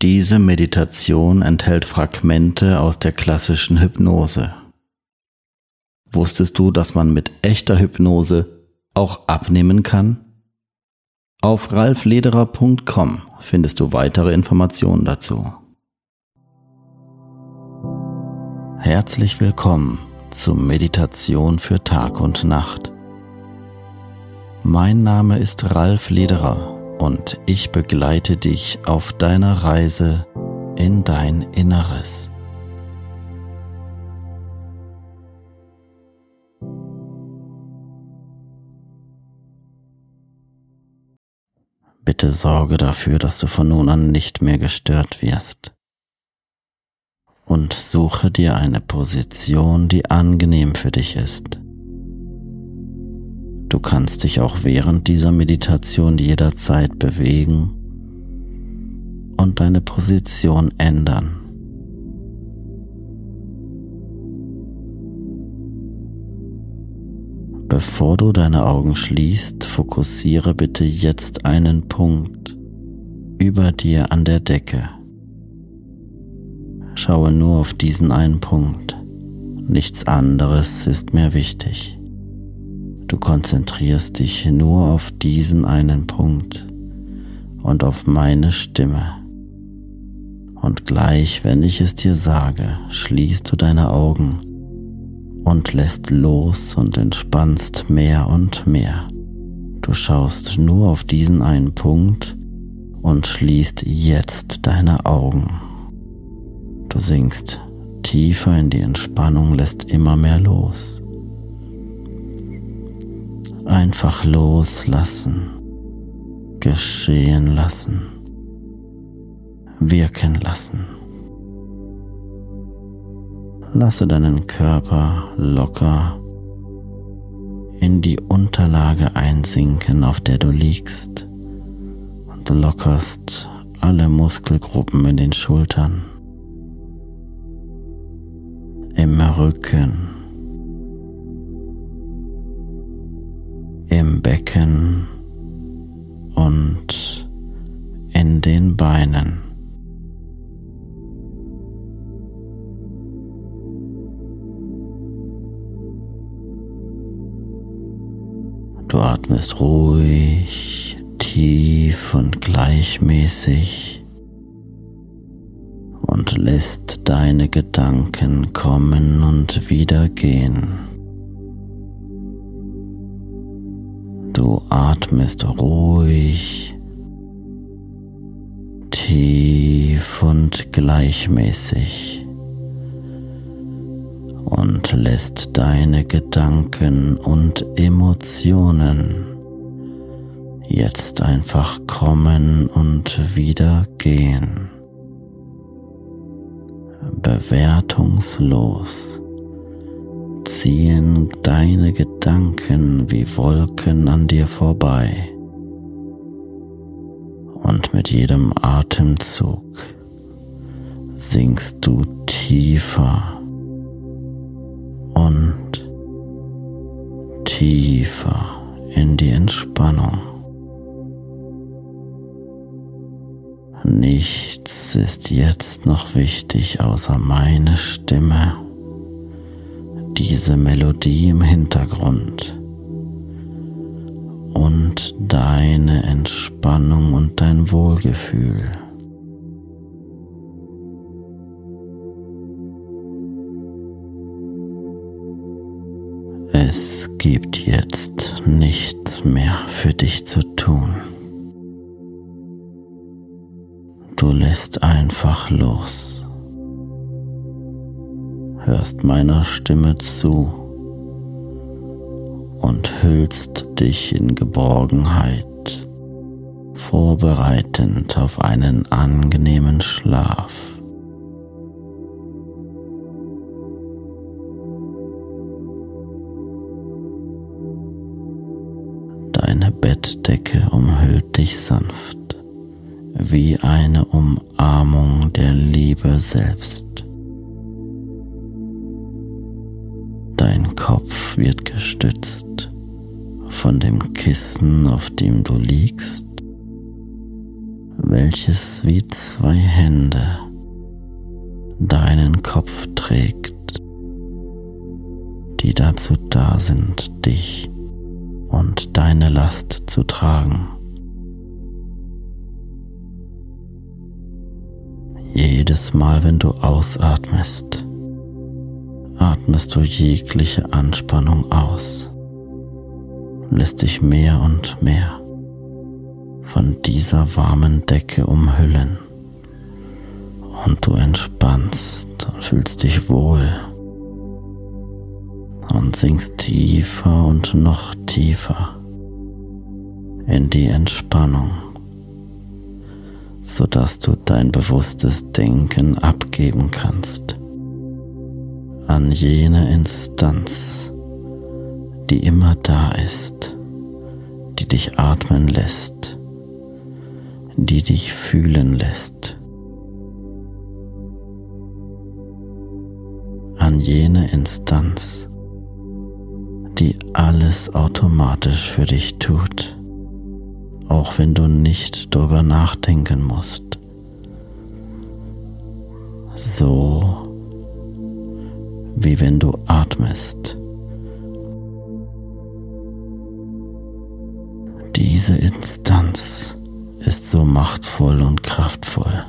Diese Meditation enthält Fragmente aus der klassischen Hypnose. Wusstest du, dass man mit echter Hypnose auch abnehmen kann? Auf ralflederer.com findest du weitere Informationen dazu. Herzlich willkommen zur Meditation für Tag und Nacht. Mein Name ist Ralf Lederer und ich begleite dich auf deiner Reise in dein Inneres. Bitte sorge dafür, dass du von nun an nicht mehr gestört wirst. Und suche dir eine Position, die angenehm für dich ist. Du kannst dich auch während dieser Meditation jederzeit bewegen und deine Position ändern. Bevor du deine Augen schließt, fokussiere bitte jetzt einen Punkt über dir an der Decke. Schaue nur auf diesen einen Punkt. Nichts anderes ist mehr wichtig. Du konzentrierst dich nur auf diesen einen Punkt und auf meine Stimme. Und gleich, wenn ich es dir sage, schließt du deine Augen und lässt los und entspannst mehr und mehr. Du schaust nur auf diesen einen Punkt und schließt jetzt deine Augen. Du sinkst tiefer in die Entspannung, lässt immer mehr los. Einfach loslassen, geschehen lassen, wirken lassen. Lasse deinen Körper locker in die Unterlage einsinken, auf der du liegst und lockerst alle Muskelgruppen in den Schultern, im Rücken, im Becken und in den Beinen. Du atmest ruhig, tief und gleichmäßig und lässt deine Gedanken kommen und wieder gehen. Du atmest ruhig, tief und gleichmäßig und lässt deine Gedanken und Emotionen jetzt einfach kommen und wieder gehen. Bewertungslos ziehen deine Gedanken wie Wolken an dir vorbei. Und mit jedem Atemzug sinkst du tiefer und tiefer in die Entspannung. Nichts ist jetzt noch wichtig außer meine Stimme, diese Melodie im Hintergrund und deine Entspannung und dein Wohlgefühl. Es gibt jetzt nichts mehr für dich zu tun. Du lässt einfach los, hörst meiner Stimme zu und hüllst dich in Geborgenheit, vorbereitend auf einen angenehmen Schlaf. Deine Bettdecke umhüllt dich sanft wie eine Umarmung der Liebe selbst. Kopf wird gestützt von dem Kissen, auf dem du liegst, welches wie zwei Hände deinen Kopf trägt, die dazu da sind, dich und deine Last zu tragen. Jedes Mal, wenn du ausatmest, atmest du jegliche Anspannung aus, lässt dich mehr und mehr von dieser warmen Decke umhüllen. Und du entspannst und fühlst dich wohl. Und sinkst tiefer und noch tiefer in die Entspannung sodass du dein bewusstes Denken abgeben kannst an jene Instanz, die immer da ist, die dich atmen lässt, die dich fühlen lässt, an jene Instanz, die alles automatisch für dich tut auch wenn du nicht darüber nachdenken musst. So wie wenn du atmest. Diese Instanz ist so machtvoll und kraftvoll,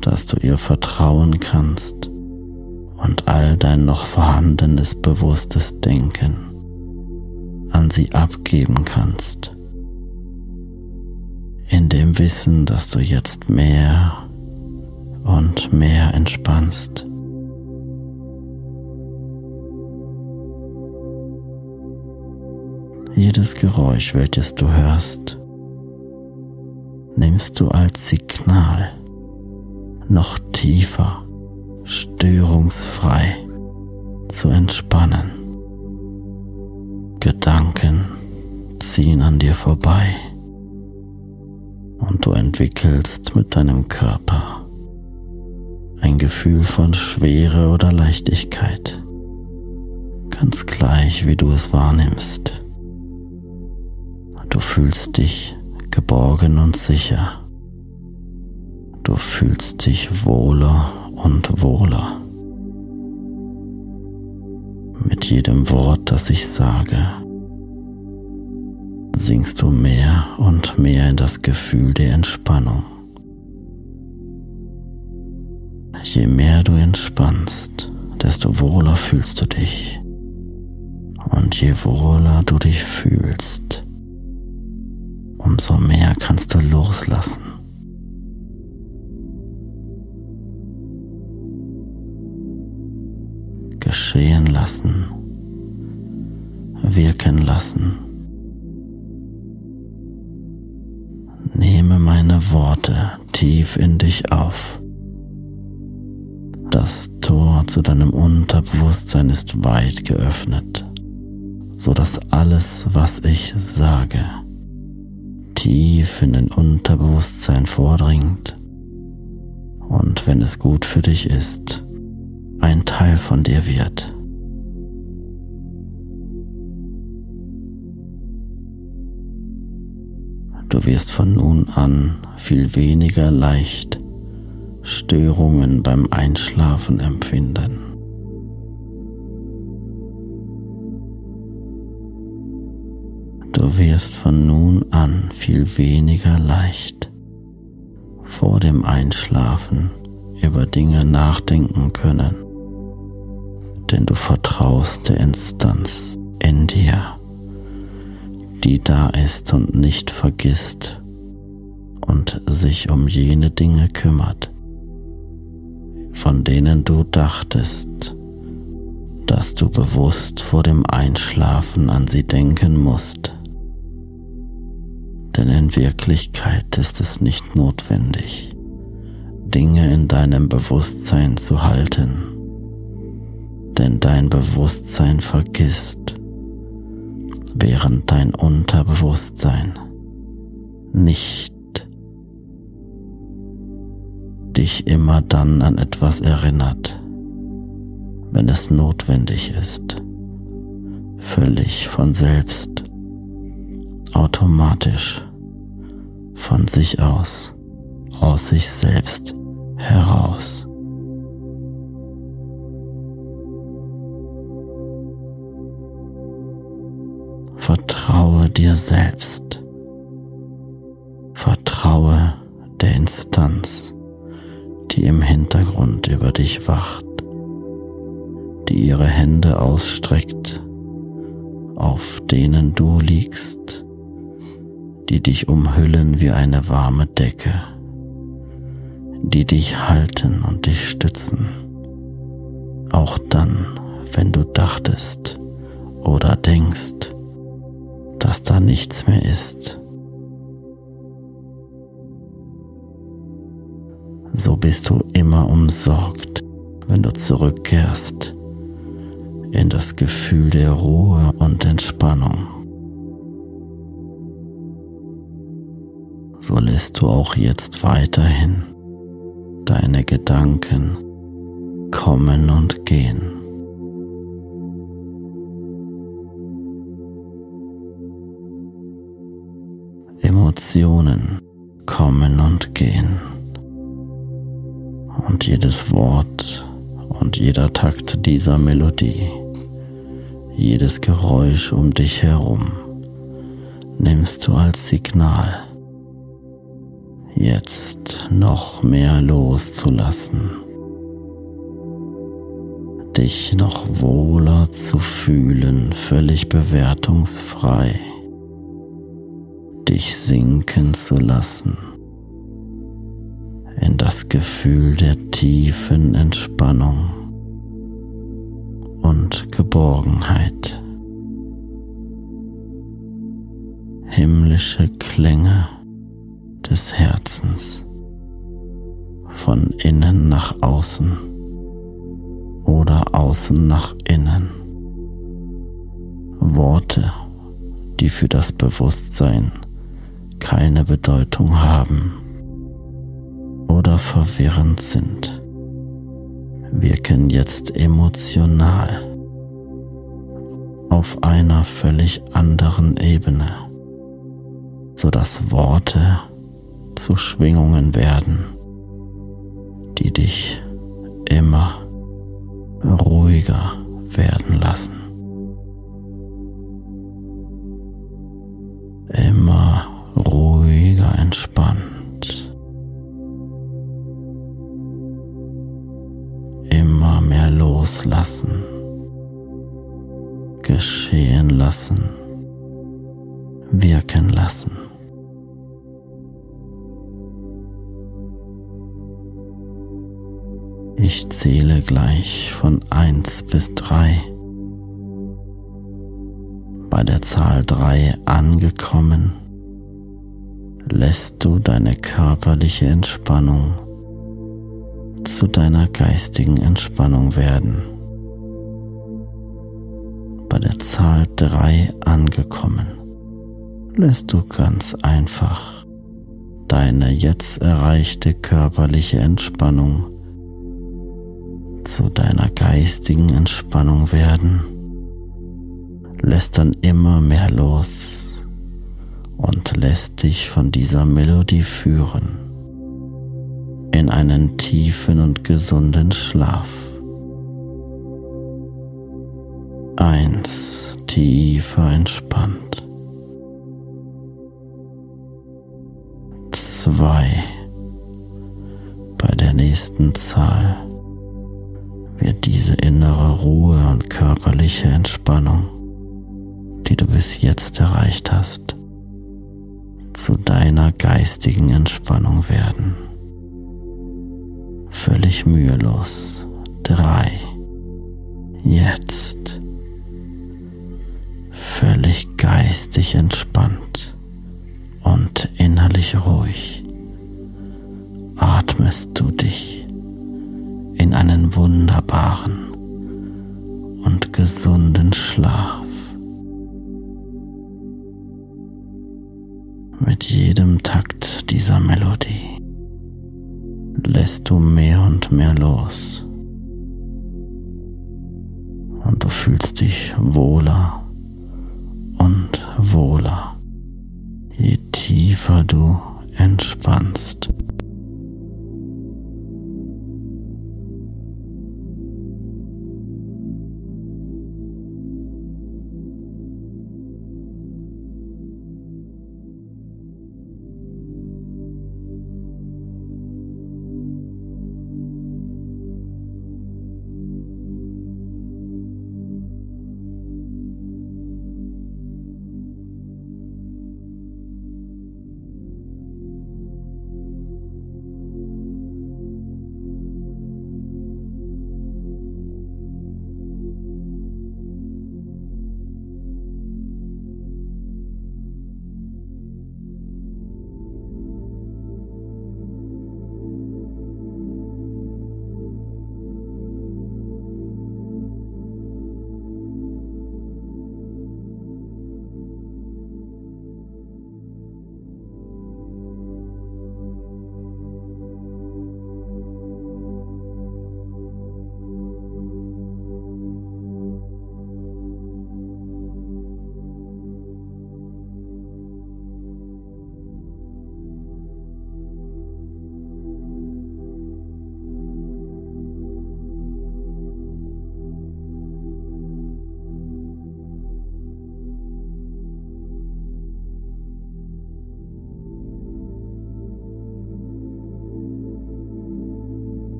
dass du ihr vertrauen kannst und all dein noch vorhandenes bewusstes Denken an sie abgeben kannst in dem Wissen, dass du jetzt mehr und mehr entspannst. Jedes Geräusch, welches du hörst, nimmst du als Signal noch tiefer, störungsfrei zu entspannen. Gedanken ziehen an dir vorbei und du entwickelst mit deinem Körper ein Gefühl von Schwere oder Leichtigkeit, ganz gleich wie du es wahrnimmst. Du fühlst dich geborgen und sicher. Du fühlst dich wohler und wohler. Mit jedem Wort, das ich sage, sinkst du mehr und mehr in das Gefühl der Entspannung. Je mehr du entspannst, desto wohler fühlst du dich. Und je wohler du dich fühlst, umso mehr kannst du loslassen. Geschehen lassen, wirken lassen. Nehme meine Worte tief in dich auf. Das Tor zu deinem Unterbewusstsein ist weit geöffnet, so dass alles, was ich sage, tief in dein Unterbewusstsein vordringt und wenn es gut für dich ist, ein Teil von dir wird. Du wirst von nun an viel weniger leicht Störungen beim Einschlafen empfinden. Wirst von nun an viel weniger leicht vor dem Einschlafen über Dinge nachdenken können, denn du vertraust der Instanz in dir, die da ist und nicht vergisst und sich um jene Dinge kümmert, von denen du dachtest, dass du bewusst vor dem Einschlafen an sie denken musst denn in Wirklichkeit ist es nicht notwendig, Dinge in deinem Bewusstsein zu halten, denn dein Bewusstsein vergisst, während dein Unterbewusstsein nicht dich immer dann an etwas erinnert, wenn es notwendig ist, völlig von selbst, automatisch von sich aus, aus sich selbst heraus. Vertraue dir selbst. Vertraue der Instanz, die im Hintergrund über dich wacht, die ihre Hände ausstreckt, auf denen du liegst die dich umhüllen wie eine warme Decke, die dich halten und dich stützen, auch dann, wenn du dachtest oder denkst, dass da nichts mehr ist. So bist du immer umsorgt, wenn du zurückkehrst in das Gefühl der Ruhe und Entspannung. So lässt du auch jetzt weiterhin deine Gedanken kommen und gehen. Emotionen kommen und gehen. Und jedes Wort und jeder Takt dieser Melodie, jedes Geräusch um dich herum nimmst du als Signal jetzt noch mehr loszulassen, dich noch wohler zu fühlen, völlig bewertungsfrei, dich sinken zu lassen. In das Gefühl der tiefen Entspannung und Geborgenheit. Himmlische Klänge des Herzens von innen nach außen oder außen nach innen. Worte, die für das Bewusstsein keine Bedeutung haben oder verwirrend sind, wirken jetzt emotional auf einer völlig anderen Ebene, sodass Worte zu Schwingungen werden, die dich immer ruhiger werden lassen. Gleich von eins bis drei. Bei der Zahl drei angekommen, lässt du deine körperliche Entspannung zu deiner geistigen Entspannung werden. Bei der Zahl drei angekommen, lässt du ganz einfach deine jetzt erreichte körperliche Entspannung zu deiner geistigen Entspannung werden, lässt dann immer mehr los und lässt dich von dieser Melodie führen in einen tiefen und gesunden Schlaf. Eins, tiefer entspannt. Zwei, bei der nächsten Zahl wird diese innere Ruhe und körperliche Entspannung, die du bis jetzt erreicht hast, zu deiner geistigen Entspannung werden. Völlig mühelos. Drei. Jetzt. Völlig geistig entspannt und innerlich ruhig atmest du dich in einen wunderbaren und gesunden Schlaf. Mit jedem Takt dieser Melodie lässt du mehr und mehr los und du fühlst dich wohler und wohler, je tiefer du entspannst.